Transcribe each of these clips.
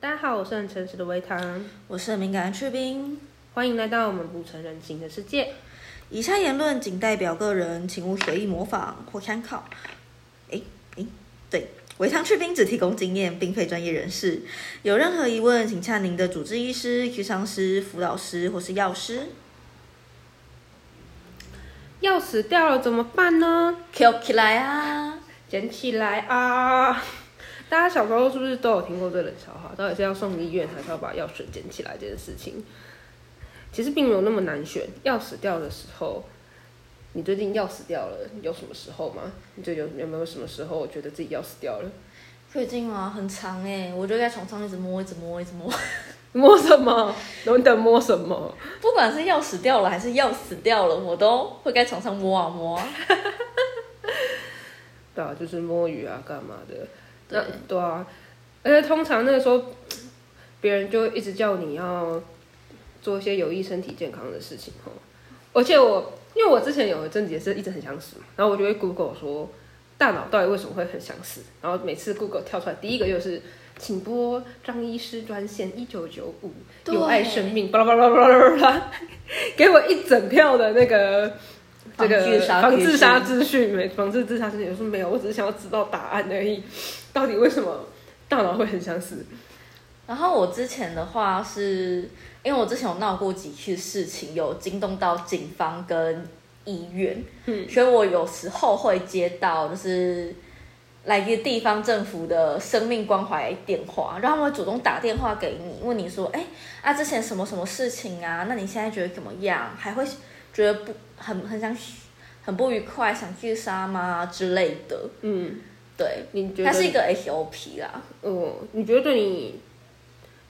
大家好，我是很诚实的维糖，我是很敏感的去冰。欢迎来到我们不成人形的世界。以下言论仅代表个人，请勿随意模仿或参考。诶诶，对，维糖去冰只提供经验，并非专业人士。有任何疑问，请洽您的主治医师、居伤师、辅导师或是药师。要死掉了怎么办呢？捡起来啊！捡起来啊！大家小时候是不是都有听过这冷笑话？到底是要送医院，还是要把药水捡起来这件事情？其实并没有那么难选。要死掉的时候，你最近要死掉了？有什么时候吗？你最近有有没有什么时候觉得自己要死掉了？最近吗？很长哎，我就在床上一直摸，一直摸，一直摸。摸什么？你等摸什么？不管是要死掉了还是要死掉了，我都会在床上摸啊摸。对啊，就是摸鱼啊，干嘛的？对对啊，而且通常那个时候，别人就一直叫你要做一些有益身体健康的事情哦。而且我，因为我之前有一阵子也是一直很想死，然后我就会 Google 说，大脑到底为什么会很想死？然后每次 Google 跳出来第一个就是。请拨张医师专线一九九五，有爱生命，巴拉巴拉巴拉巴拉，给我一整票的那个这个防自杀资讯，没防治自杀资讯，我说没有，我只是想要知道答案而已，到底为什么大脑会很想死？然后我之前的话是，因为我之前有闹过几次事情，有惊动到警方跟医院，嗯，所以我有时候会接到就是。来自地方政府的生命关怀电话，然后他们会主动打电话给你，问你说：“哎，啊，之前什么什么事情啊？那你现在觉得怎么样？还会觉得不很很想很不愉快，想自杀吗之类的？”嗯，对，你觉得它是一个 SOP 啦。嗯，你觉得对你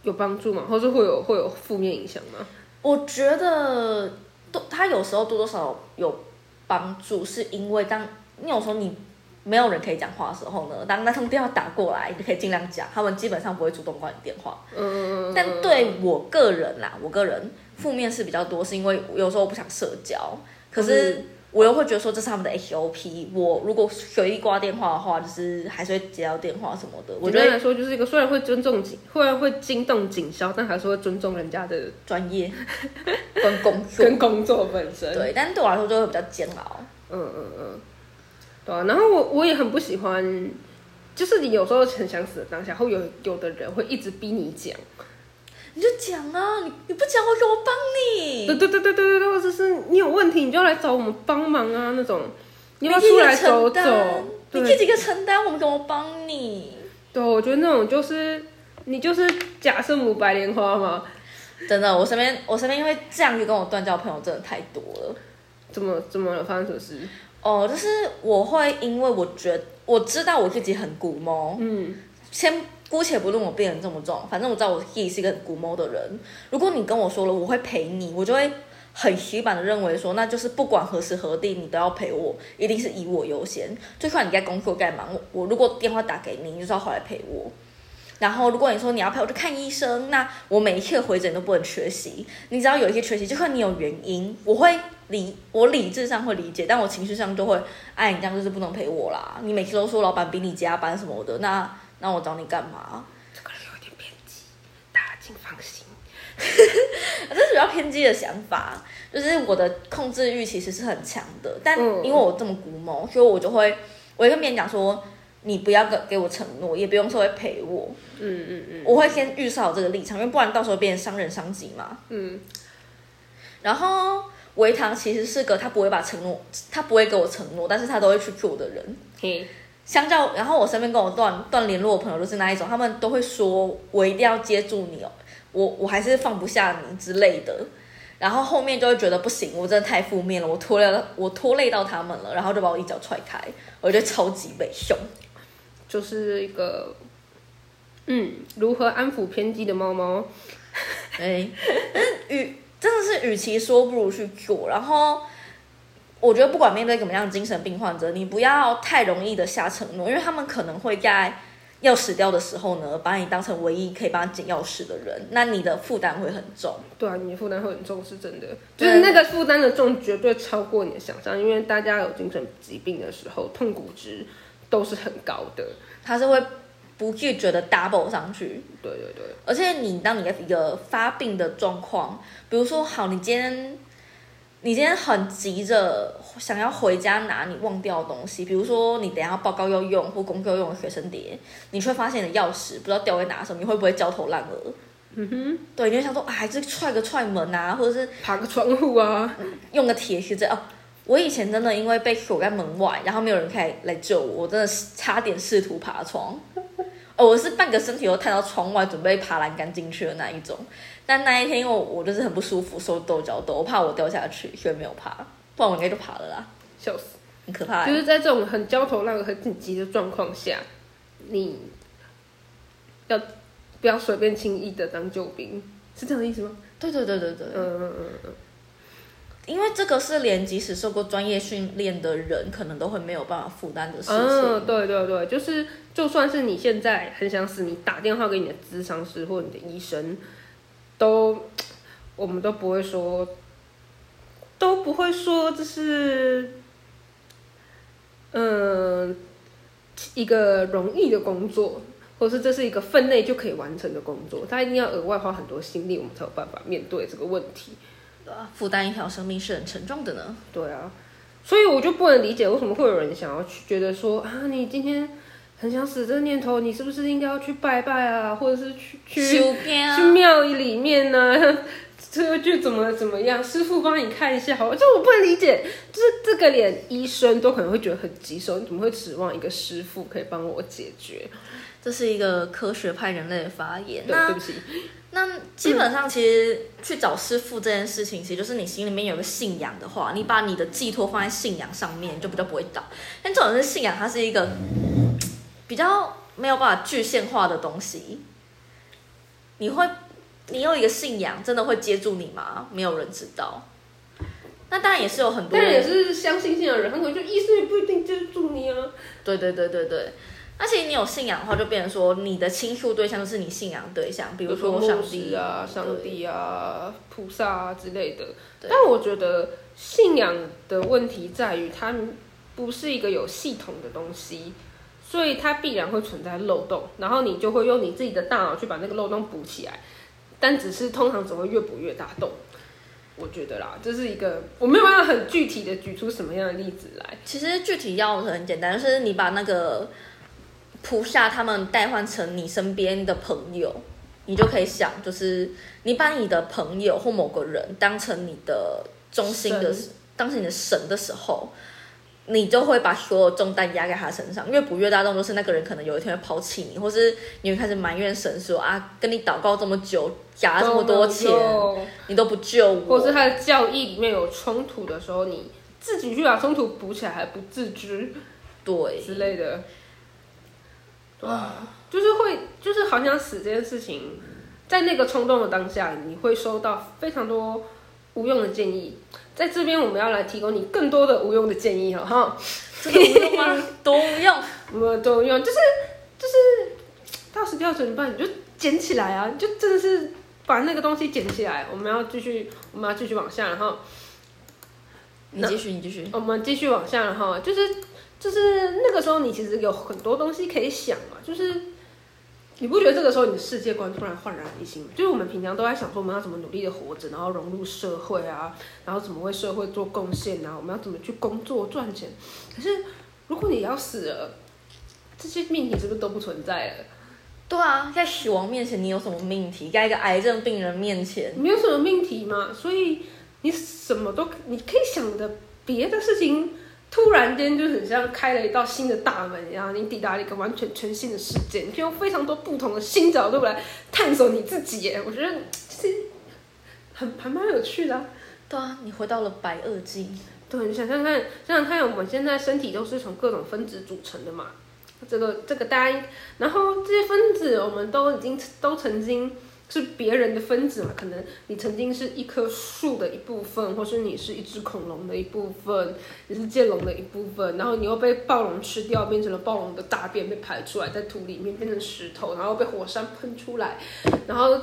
有帮助吗？或是会有会有负面影响吗？我觉得多，他有时候多多少少有帮助，是因为当你有时候你。没有人可以讲话的时候呢，当那通电话打过来，你可以尽量讲，他们基本上不会主动挂你电话。嗯嗯嗯。但对我个人啦，我个人负面是比较多，是因为有时候我不想社交，可是我又会觉得说这是他们的 SOP。我如果随意挂电话的话，就是还是会接到电话什么的。我觉得来说就是一个虽然会尊重警，虽然会惊动警消，但还是会尊重人家的专业 跟工作跟工作本身。对，但是对我来说就会比较煎熬。嗯嗯嗯。对啊，然后我我也很不喜欢，就是你有时候很想死的当下，会有有的人会一直逼你讲，你就讲啊，你你不讲我怎么帮你？对对对对对对，或者是你有问题，你就要来找我们帮忙啊那种，你要出来走走，你自己个承担，我们怎么帮你？对，我觉得那种就是你就是假圣母白莲花嘛，真的，我身边我身边因为这样就跟我断交朋友真的太多了，怎么怎么了？发生什么事？哦，就是我会因为我觉我知道我自己很古猫，嗯，先姑且不论我变得这么重，反正我知道我自己是一个古猫的人。如果你跟我说了我会陪你，我就会很死板的认为说，那就是不管何时何地你都要陪我，一定是以我优先。就算你在工作干嘛，我如果电话打给你，你就是要回来陪我。然后如果你说你要陪我去看医生，那我每一次回诊都不能缺席。你只要有一些缺席，就算你有原因，我会。理我理智上会理解，但我情绪上就会，哎，你这样就是不能陪我啦。你每次都说老板逼你加班什么的，那那我找你干嘛？这个人有点偏激，大家请放心。这是比较偏激的想法，就是我的控制欲其实是很强的，但因为我这么古某，所以我就会，我会跟别人讲说，你不要给给我承诺，也不用说会陪我。嗯嗯嗯，我会先预设好这个立场，因为不然到时候变成伤人伤己嘛。嗯，然后。维唐其实是个他不会把承诺，他不会给我承诺，但是他都会去做的人。嘿，相较，然后我身边跟我断断联络的朋友都是那一种，他们都会说我一定要接住你哦，我我还是放不下你之类的。然后后面就会觉得不行，我真的太负面了，我拖累了，我拖累到他们了，然后就把我一脚踹开，我觉得超级被凶，就是一个，嗯，如何安抚偏激的猫猫？哎，与。真的是，与其说不如去做。然后，我觉得不管面对怎么样精神病患者，你不要太容易的下承诺，因为他们可能会在要死掉的时候呢，把你当成唯一可以帮他捡钥匙的人，那你的负担会很重。对啊，你的负担会很重，是真的。就是那个负担的重，绝对超过你的想象。因为大家有精神疾病的时候，痛苦值都是很高的。他是会不自觉的 double 上去。对对对，而且你当你的一个发病的状况，比如说好，你今天你今天很急着想要回家拿你忘掉的东西，比如说你等下报告要用或功课要用的学生碟，你却发现你的钥匙不知道掉在哪时候，你会不会焦头烂额？嗯哼，对，你就想说，啊还是踹个踹门啊，或者是爬个窗户啊，用个铁鞋子哦。我以前真的因为被锁在门外，然后没有人可以来救我，我真的是差点试图爬窗。哦，我是半个身体都探到窗外，准备爬栏杆进去的那一种。但那一天，因为我我就是很不舒服，手抖脚抖，我怕我掉下去，所以没有爬。不然我应该就爬了啦，笑死！很可怕欸。就是在这种很焦头烂额、很紧急的状况下，你要不要随便轻易的当救兵？是这样的意思吗？对对对对对，嗯嗯嗯嗯，因为这个是连即使受过专业训练的人，可能都会没有办法负担的事情。嗯，对对对，就是就算是你现在很想死，你打电话给你的咨商师或你的医生，都我们都不会说，都不会说这是，嗯，一个容易的工作，或是这是一个分内就可以完成的工作，他一定要额外花很多心力，我们才有办法面对这个问题。对啊负担一条生命是很沉重的呢。对啊，所以我就不能理解为什么会有人想要去觉得说啊，你今天很想死这个念头，你是不是应该要去拜拜啊，或者是去去去庙里面呢、这个就怎么怎么样，师傅帮你看一下好了，就我不能理解，就是这个连医生都可能会觉得很棘手，你怎么会指望一个师傅可以帮我解决？这是一个科学派人类的发言。对，那对不起，那基本上，其实去找师傅这件事情，其实就是你心里面有个信仰的话，你把你的寄托放在信仰上面，你就比较不会倒。但这种是信仰，它是一个比较没有办法具现化的东西。你会，你有一个信仰，真的会接住你吗？没有人知道。那当然也是有很多人，但也是相信信仰的人，很可能就医生也不一定接住你啊。对对对对对。而且你有信仰的话，就变成说你的倾诉对象就是你信仰的对象，比如说上帝啊、上帝啊、菩萨啊之类的。但我觉得信仰的问题在于，它不是一个有系统的东西，所以它必然会存在漏洞，然后你就会用你自己的大脑去把那个漏洞补起来，但只是通常只会越补越大洞。我觉得啦，这是一个我没有办法很具体的举出什么样的例子来。其实具体要很简单，就是你把那个菩萨他们代换成你身边的朋友，你就可以想，就是你把你的朋友或某个人当成你的中心的，当成你的神的时候，你就会把所有重担压在他身上。越补越大众，就是那个人可能有一天会抛弃你，或是你会开始埋怨神说啊，跟你祷告这么久，夹了这么多钱，都你都不救我，或是他的教义里面有冲突的时候，你自己去把冲突补起来还不自知对。之类的，对啊，就是会，就是好想死这件事情，在那个冲动的当下，你会收到非常多无用的建议。在这边，我们要来提供你更多的无用的建议了哈。真 的无用吗？都无用。我们都用，就是就是到时掉怎么办？你就捡起来啊！你就真的是把那个东西捡起来。我们要继续，我们要继续往下，然后你继续，你继续。我们继续往下，然后就是就是那个时候，你其实有很多东西可以想嘛，就是你不觉得这个时候你的世界观突然焕然一新吗？就是我们平常都在想说我们要怎么努力的活着，然后融入社会啊，然后怎么为社会做贡献啊，我们要怎么去工作赚钱。可是如果你要死了，这些命题是不是都不存在了？对啊，在死亡面前，你有什么命题？在一个癌症病人面前，没有什么命题嘛，所以你什么都你可以想的别的事情，突然间就很像开了一道新的大门一样，你抵达了一个完全全新的世界，你可以用非常多不同的新角度来探索你自己耶。我觉得其实很还蛮有趣的啊、对啊，你回到了白垩纪，对，你想想看，想想看，我们现在身体都是从各种分子组成的嘛。这个这个大家，然后这些分子我们都已经都曾经是别人的分子嘛，可能你曾经是一棵树的一部分，或是你是一只恐龙的一部分，你是剑龙的一部分，然后你又被暴龙吃掉，变成了暴龙的大便被排出来，在土里面变成石头，然后被火山喷出来，然后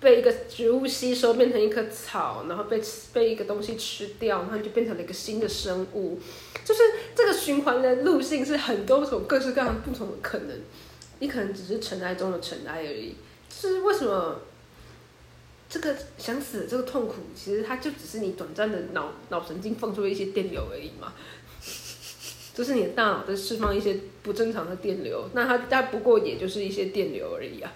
被一个植物吸收变成一棵草，然后被被一个东西吃掉，然后就变成了一个新的生物。就是这个循环的路径是很多种各式各样不同的可能，你可能只是尘埃中的尘埃而已。就是为什么这个想死的这个痛苦，其实它就只是你短暂的脑脑神经放出了一些电流而已嘛。就是你的大脑在释放一些不正常的电流，那它它不过也就是一些电流而已啊。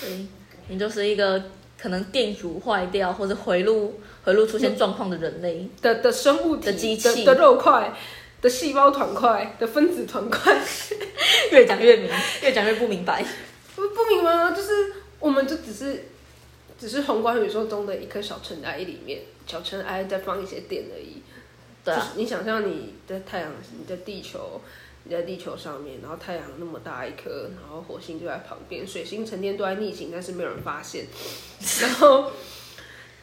对，你就是一个可能电阻坏掉或者回路回路出现状况的人类的的生物体的机器的肉块的细胞团块的分子团块，越讲越明，越讲越不明白。不不明白啊？就是我们就只是只是宏观宇宙中的一颗小尘埃里面，小尘埃再放一些电而已。对就是你想象你在太阳，你在地球，你在地球上面，然后太阳那么大一颗，然后火星就在旁边，水星成天都在逆行，但是没有人发现。然后，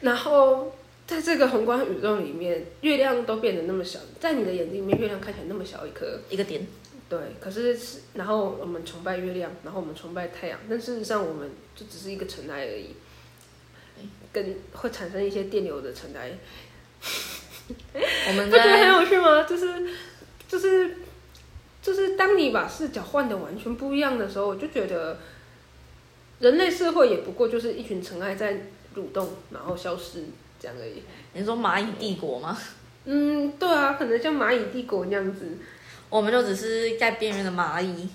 然后在这个宏观宇宙里面，月亮都变得那么小，在你的眼睛里面，月亮看起来那么小一颗。一个点，对，可是是然后我们崇拜月亮，然后我们崇拜太阳，但事实上我们就只是一个尘埃而已，跟会产生一些电流的尘埃。我们不觉得很有趣吗？就是就是就是当你把视角换的完全不一样的时候，我就觉得人类社会也不过就是一群尘埃在蠕动，然后消失这样而已。你说蚂蚁帝国吗？嗯，对啊，可能像蚂蚁帝国那样子。我们就只是在边缘的蚂蚁，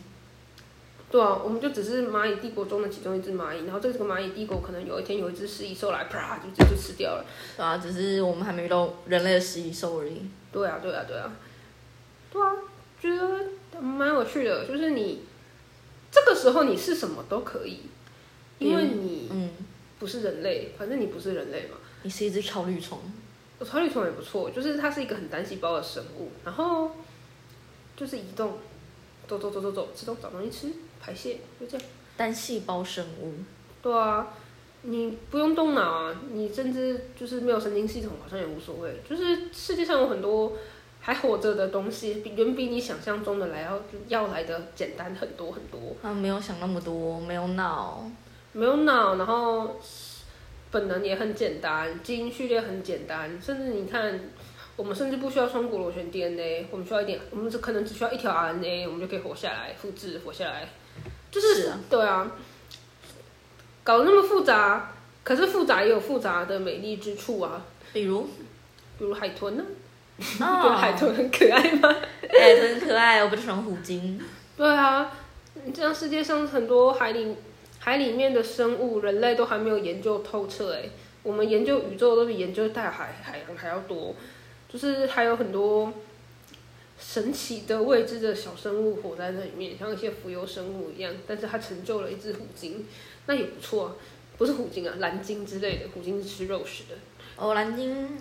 对啊，我们就只是蚂蚁帝国中的其中一只蚂蚁，然后这个蚂蚁帝国可能有一天有一只食蚁兽来，啪就就就吃掉了。对啊，只是我们还没遇到人类的食蚁兽而已。对啊，对啊，对啊，对啊，觉得蛮有趣的。就是你这个时候你是什么都可以，因为你嗯，不是人类，反正你不是人类嘛。你是一只草绿虫，草履虫也不错，就是它是一个很单细胞的生物，然后就是移动，走走走走走，吃东找东西吃，排泄，就这样。单细胞生物。对啊，你不用动脑啊，你甚至就是没有神经系统，好像也无所谓。就是世界上有很多还活着的东西，比远比你想象中的来要要来的简单很多很多。啊没有想那么多，没有脑，没有脑，然后本能也很简单，基因序列很简单，甚至你看，我们甚至不需要双股螺旋 DNA，我们需要一点，我们只可能只需要一条 RNA，我们就可以活下来，复制活下来。就是是啊对啊，搞得那么复杂，可是复杂也有复杂的美丽之处啊，比如，比如海豚呢、觉得哦，海豚很可爱吗？哎，很可爱，我不喜欢虎鲸。对啊，你这样世界上很多海里海里面的生物，人类都还没有研究透彻哎。我们研究宇宙都比研究大海海洋还要多，就是还有很多神奇的未知的小生物活在那里面，像一些浮游生物一样。但是它成就了一只虎鲸，那也不错。不是虎鲸啊，蓝鲸之类的，虎鲸是吃肉食的。哦，蓝鲸，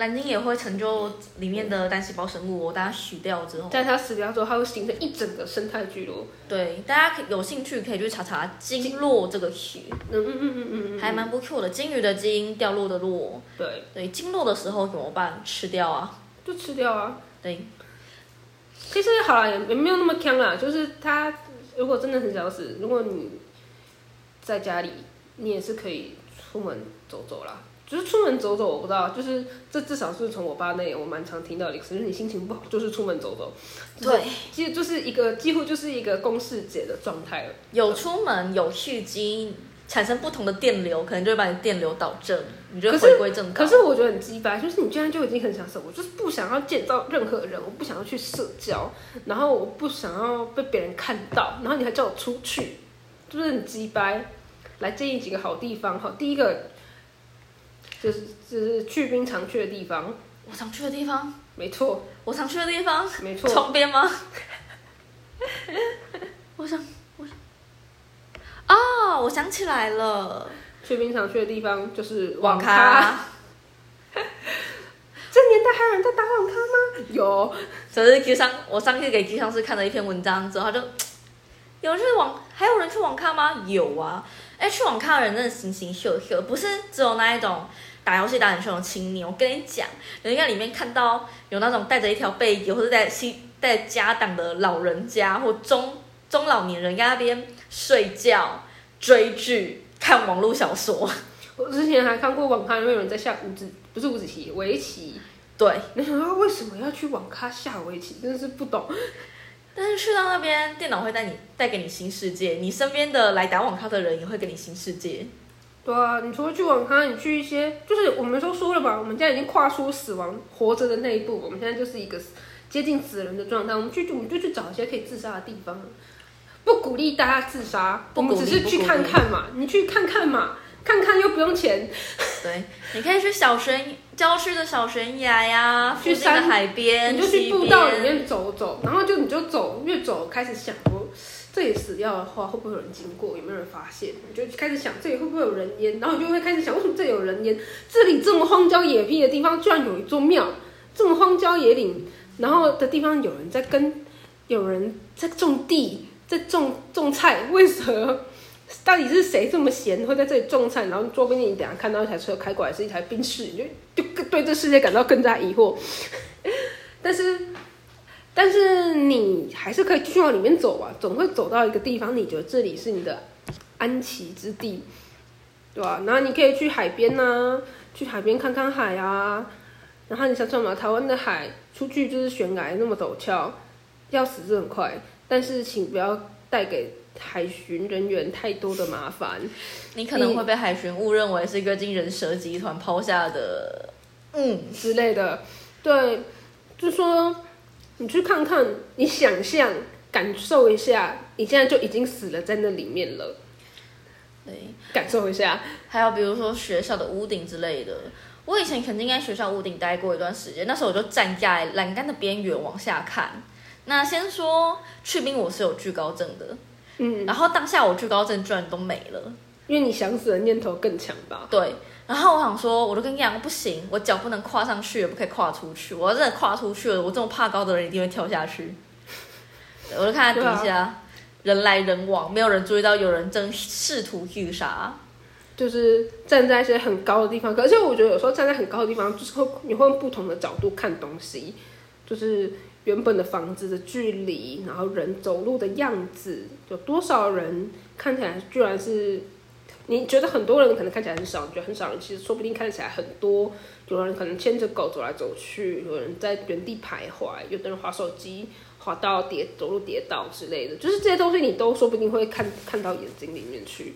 蓝鲸也会成就里面的单细胞生物。哦大家取掉之后，在它死掉之后，它会形成一整个生态聚落。对，大家可以有兴趣可以去查查鲸落这个词，嗯嗯嗯嗯嗯嗯，还蛮不错的。鲸鱼的鲸，掉落的落。对，对，鲸落的时候怎么办？吃掉啊。就吃掉啊。对，其实好了，也也没有那么坑啦。就是它如果真的很想死，如果你在家里，你也是可以出门走走啦。就是出门走走，我不知道，就是这至少是从我爸那，我蛮常听到的一个事，就是你心情不好，就是出门走走。对，其实就是一个几乎就是一个公式解的状态了。有出门有蓄积，产生不同的电流，可能就会把你电流导正，你就会回归正道。可是我觉得很鸡掰，就是你居然就已经很想死，我就是不想要见到任何人，我不想要去社交，然后我不想要被别人看到，然后你还叫我出去，就是很鸡掰。来建议几个好地方哈，第一个就是就是去冰常去的地方，我常去的地方，没错我常去的地方，没错，窗边吗？我想，我想，啊、我想起来了，去冰常去的地方就是网咖。咖。这年代还有人在打网咖吗？有，可是 Q 上，我上次给机上是看了一篇文章之后，他就有人去网，还有人去网咖吗？有啊，哎，去网咖的人真的形形色色，不是只有那一种打游戏打很凶的青年。我跟你讲，人家里面看到有那种带着一条背脊或者在西在家当的老人家或中中老年人家那边睡觉、追剧、看网络小说。我之前还看过网咖里面有人在下五子，不是五子棋，围棋。对，你想说为什么要去网咖下围棋？真的是不懂。但是去到那边，电脑会带你带给你新世界，你身边的来打网咖的人也会给你新世界。对啊，你除了去网咖，你去一些，就是我们都说了吧，我们现在已经跨出死亡活着的那一步，我们现在就是一个接近死人的状态。我们去，我们就去找一些可以自杀的地方。不鼓励大家自杀，我们只是去看看嘛，你去看看嘛，看看又不用钱。对，你可以去小悬郊区的小悬崖呀，去山海边，你就去步道里面走走，然后就你就走，越走开始想说，这里死掉的话会不会有人经过，有没有人发现？你就开始想这里会不会有人烟，然后你就会开始想为什么这有人烟？这里这么荒郊野僻的地方，居然有一座庙，这么荒郊野岭，然后的地方有人在跟，有人在种地。在种种菜，为什么？到底是谁这么闲，会在这里种菜？然后桌边你等下看到一台车开过来，是一台宾士，你就就对这世界感到更加疑惑。但是，但是你还是可以继续往里面走啊，总会走到一个地方，你觉得这里是你的安息之地，对吧？然后你可以去海边呐，去海边看看海啊。然后你想想嘛，台湾的海出去就是悬崖那么陡峭，要死是很快。但是，请不要带给海巡人员太多的麻烦。你可能会被海巡误认为是一个经人蛇集团抛下的，嗯之类的。对，就说你去看看，你想象、感受一下，你现在就已经死了在那里面了。对，感受一下。还有比如说学校的屋顶之类的，我以前肯定在学校屋顶待过一段时间，那时候我就站在栏杆的边缘往下看。那先说去冰，我是有惧高症的，嗯，然后当下我惧高症居然都没了，因为你想死的念头更强吧？对，然后我想说，我就跟你讲，不行，我脚不能跨上去，也不可以跨出去，我要真的跨出去了，我这么怕高的人一定会跳下去。我就看底下人来人往，没有人注意到有人正试图自杀，就是站在一些很高的地方，而且我觉得有时候站在很高的地方，就是会你会用不同的角度看东西，就是。原本的房子的距离，然后人走路的样子，有多少人看起来居然是？你觉得很多人可能看起来很少，你觉得很少人，其实说不定看起来很多。有人可能牵着狗走来走去，有人在原地徘徊，有的人滑手机滑到跌走路跌倒之类的，就是这些东西你都说不定会看看到眼睛里面去，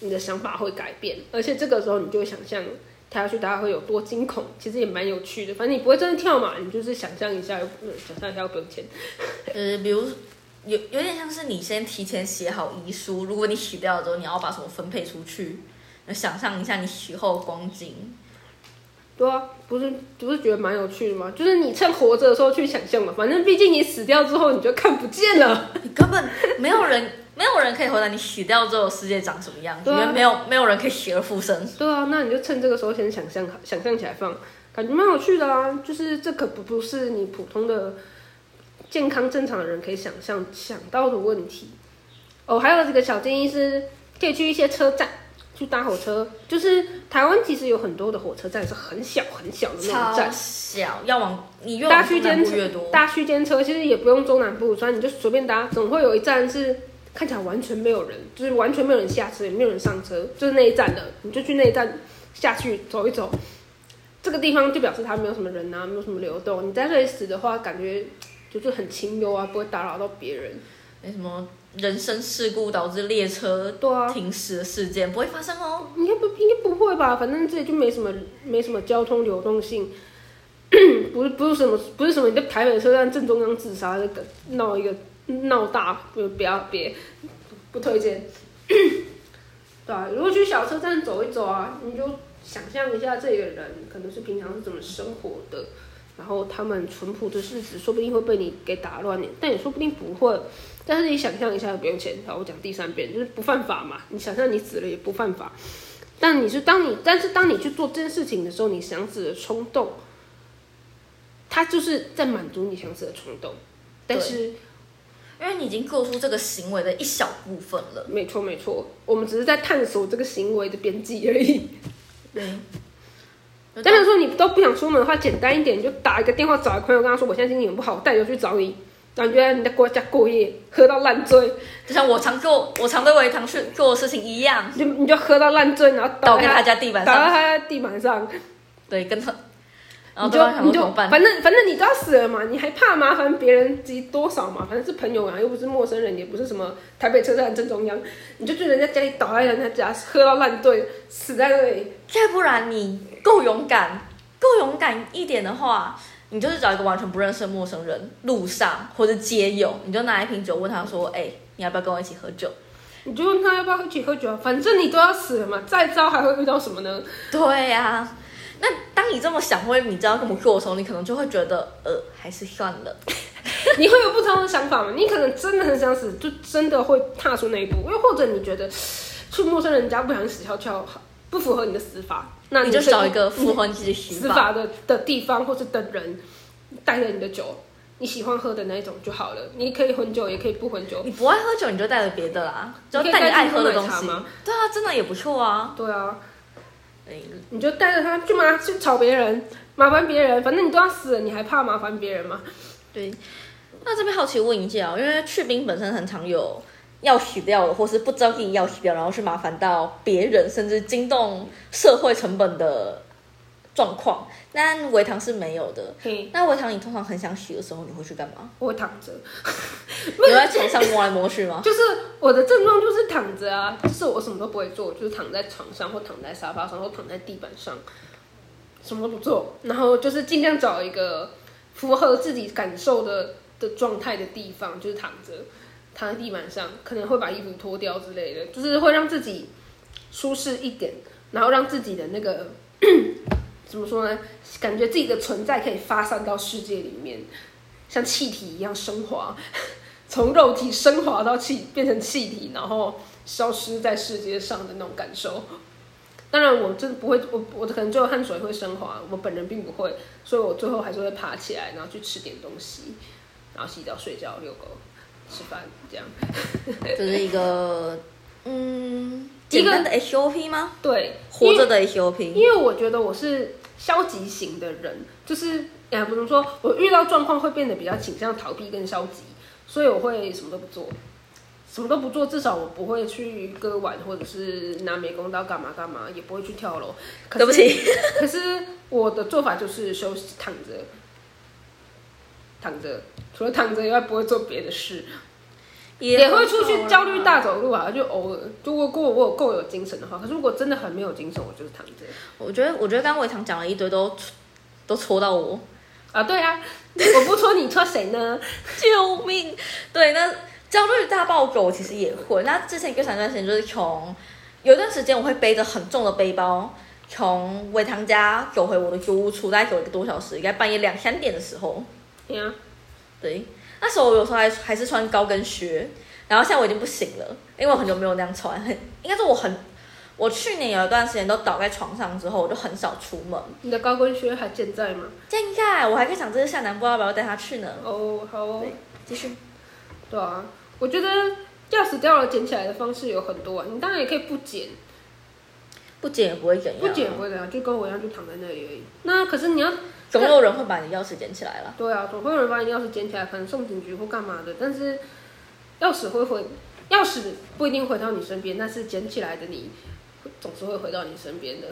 你的想法会改变，而且这个时候你就会想象。跳下去，大家会有多惊恐？其实也蛮有趣的。反正你不会真的跳嘛，你就是想象一下，想象一下不用钱。呃，比如有有点像是你先提前写好遗书，如果你死掉了之后，你要把什么分配出去，想象一下你死后光景。对啊，不是不是觉得蛮有趣的吗？就是你趁活着的时候去想象嘛，反正毕竟你死掉之后你就看不见了，你根本没有人。没有人可以回答你死掉之后世界长什么样，因为没有没有人可以死而复生。对啊，那你就趁这个时候先想象，想象起来放，感觉蛮有趣的啊。就是这可不不是你普通的健康正常的人可以想象想到的问题。哦，还有这个小建议是，可以去一些车站去搭火车。就是台湾其实有很多的火车站是很小很小的那种站，小要往你越搭区间越多，搭区间车其实也不用中南部，所以你就随便搭，总会有一站是。看起来完全没有人，就是完全没有人下车，也没有人上车，就是那一站的，你就去那一站下去走一走。这个地方就表示它没有什么人啊，没有什么流动。你在这里死的话，感觉就是很清幽啊，不会打扰到别人。没什么人身事故导致列车对啊停驶的事件不会发生哦。应该不应该不会吧？反正这里就没什么没什么交通流动性，不是不是什么不是什么你在台北车站正中央自杀那个闹一个。闹大不不要别不推荐，对啊，如果去小车站走一走啊，你就想象一下这个人可能是平常是怎么生活的，然后他们淳朴的日子说不定会被你给打乱，但也说不定不会。但是你想象一下不用钱，好，我讲第三遍就是不犯法嘛，你想象你死了也不犯法，但你是当你但是当你去做这件事情的时候，你想死的冲动，他就是在满足你想死的冲动，但是。因为你已经做出这个行为的一小部分了。没错，没错，我们只是在探索这个行为的边际而已。对。但是说你都不想出门的话，简单一点，你就打一个电话找个朋友，跟他说我现在心情很不好，我带你去找你，感觉你在国家过夜，喝到烂醉，就像我常做我常对我常去做的事情一样。就你就喝到烂醉，然后倒在他家地板上，倒在他家地板上。对，跟他然后你就你就？反正反正你都要死了嘛，你还怕麻烦别人及多少嘛？反正是朋友啊，又不是陌生人，也不是什么台北车站正中央，你就去人家家里倒在人家家，喝到烂醉，死在那里。再不然你够勇敢，够勇敢一点的话，你就是找一个完全不认识的陌生人，路上或者街友，你就拿一瓶酒问他说：“哎、你要不要跟我一起喝酒你就问他要不要一起喝酒啊？反正你都要死了嘛，再糟还会遇到什么呢？？”对呀、那当你这么想，或者你知道这么做的时候，你可能就会觉得，呃，还是算了。你会有不同的想法吗？你可能真的很想死，就真的会踏出那一步，又或者你觉得去陌生人家不小心死翘翘，不符合你的死法，那你就找一个符合你自己死死法。的的地方或是等人，带着你的酒，你喜欢喝的那一种就好了。你可以混酒，也可以不混酒。你不爱喝酒，你就带着别的啦，就带你爱喝的东西吗。对啊，真的也不错啊。对啊，哎你就带着他去嘛去吵别人，麻烦别人，反正你都要死了，你还怕麻烦别人吗？对，那这边好奇问一下哦，因为去冰本身很常有要洗掉了，或是不知道自己要洗掉，然后去麻烦到别人，甚至惊动社会成本的状况。但维糖是没有的。嘿，那维糖，你通常很想洗的时候，你会去干嘛？我会躺着，你会在床上摸来摸去吗？就是我的症状就是躺着啊，就是我什么都不会做，就是躺在床上或躺在沙发上或躺在地板上，什么都不做，然后就是尽量找一个符合自己感受的的状态的地方，就是躺着，躺在地板上，可能会把衣服脱掉之类的，就是会让自己舒适一点，然后让自己的那个 怎么说呢？感觉自己的存在可以发散到世界里面，像气体一样升华。从肉体升华到气变成气体，然后消失在世界上的那种感受。当然，我真的不会，我我可能最后汗水会升华，我本人并不会，所以我最后还是会爬起来，然后去吃点东西，然后洗澡、睡觉、遛狗、吃饭，这样。就是一个嗯一个简单的 SOP 吗？对，活着的 SOP。因为我觉得我是消极型的人，就是哎，不能说我遇到状况会变得比较倾向逃避跟消极，所以我会什么都不做，什么都不做，至少我不会去割腕或者是拿美工刀干嘛干嘛，也不会去跳楼。对不起，可是我的做法就是休息，躺着，躺着，除了躺着以外不会做别的事，也会出去焦虑大走路啊，就偶尔，如果我我有够有精神的话，可是如果真的很没有精神，我就是躺着。我觉得，我觉得刚刚伟堂讲了一堆都都戳到我，啊，对啊，我不戳你，戳谁呢？救命！对，那焦虑大暴走我其实也会。那之前一个长段时间就是从有一段时间我会背着很重的背包，从伟堂家走回我的租屋处，大概走一个多小时，应该半夜两三点的时候。对啊，对，那时候我有时候还还是穿高跟靴，然后现在我已经不行了，因为我很久没有那样穿，很应该说我很。我去年有一段时间都倒在床上之后，我就很少出门。你的高跟靴还健在吗？健在我还在想，这次下南部要不要带他去呢？哦，好哦对，继续。对啊，我觉得钥匙掉了捡起来的方式有很多啊，你当然也可以不捡，不捡也不会怎样、不捡也不会怎样，就跟我一样，就躺在那里而已。那可是你要总有人会把你钥匙捡起来了。对啊，总会有人把你钥匙捡起来，可能送警局或干嘛的。但是钥匙会回，钥匙不一定回到你身边，但是捡起来的你总是会回到你身边的。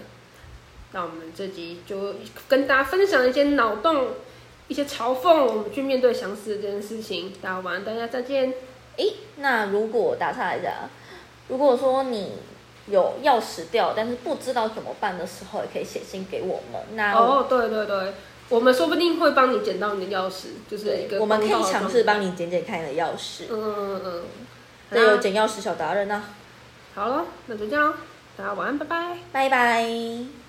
那我们这集就跟大家分享一些脑洞、一些嘲讽，我们去面对想死这件事情。大家晚安，大家再见。诶，那如果打岔一下，如果说你有钥匙掉，但是不知道怎么办的时候，也可以写信给我们。那哦，对对对，我们说不定会帮你捡到你的钥匙，就是一个，我们可以尝试。帮你捡捡看你的钥匙。嗯嗯嗯，那，有那捡钥匙小达人啊，好了，那就这样，大家晚安，拜拜。拜拜。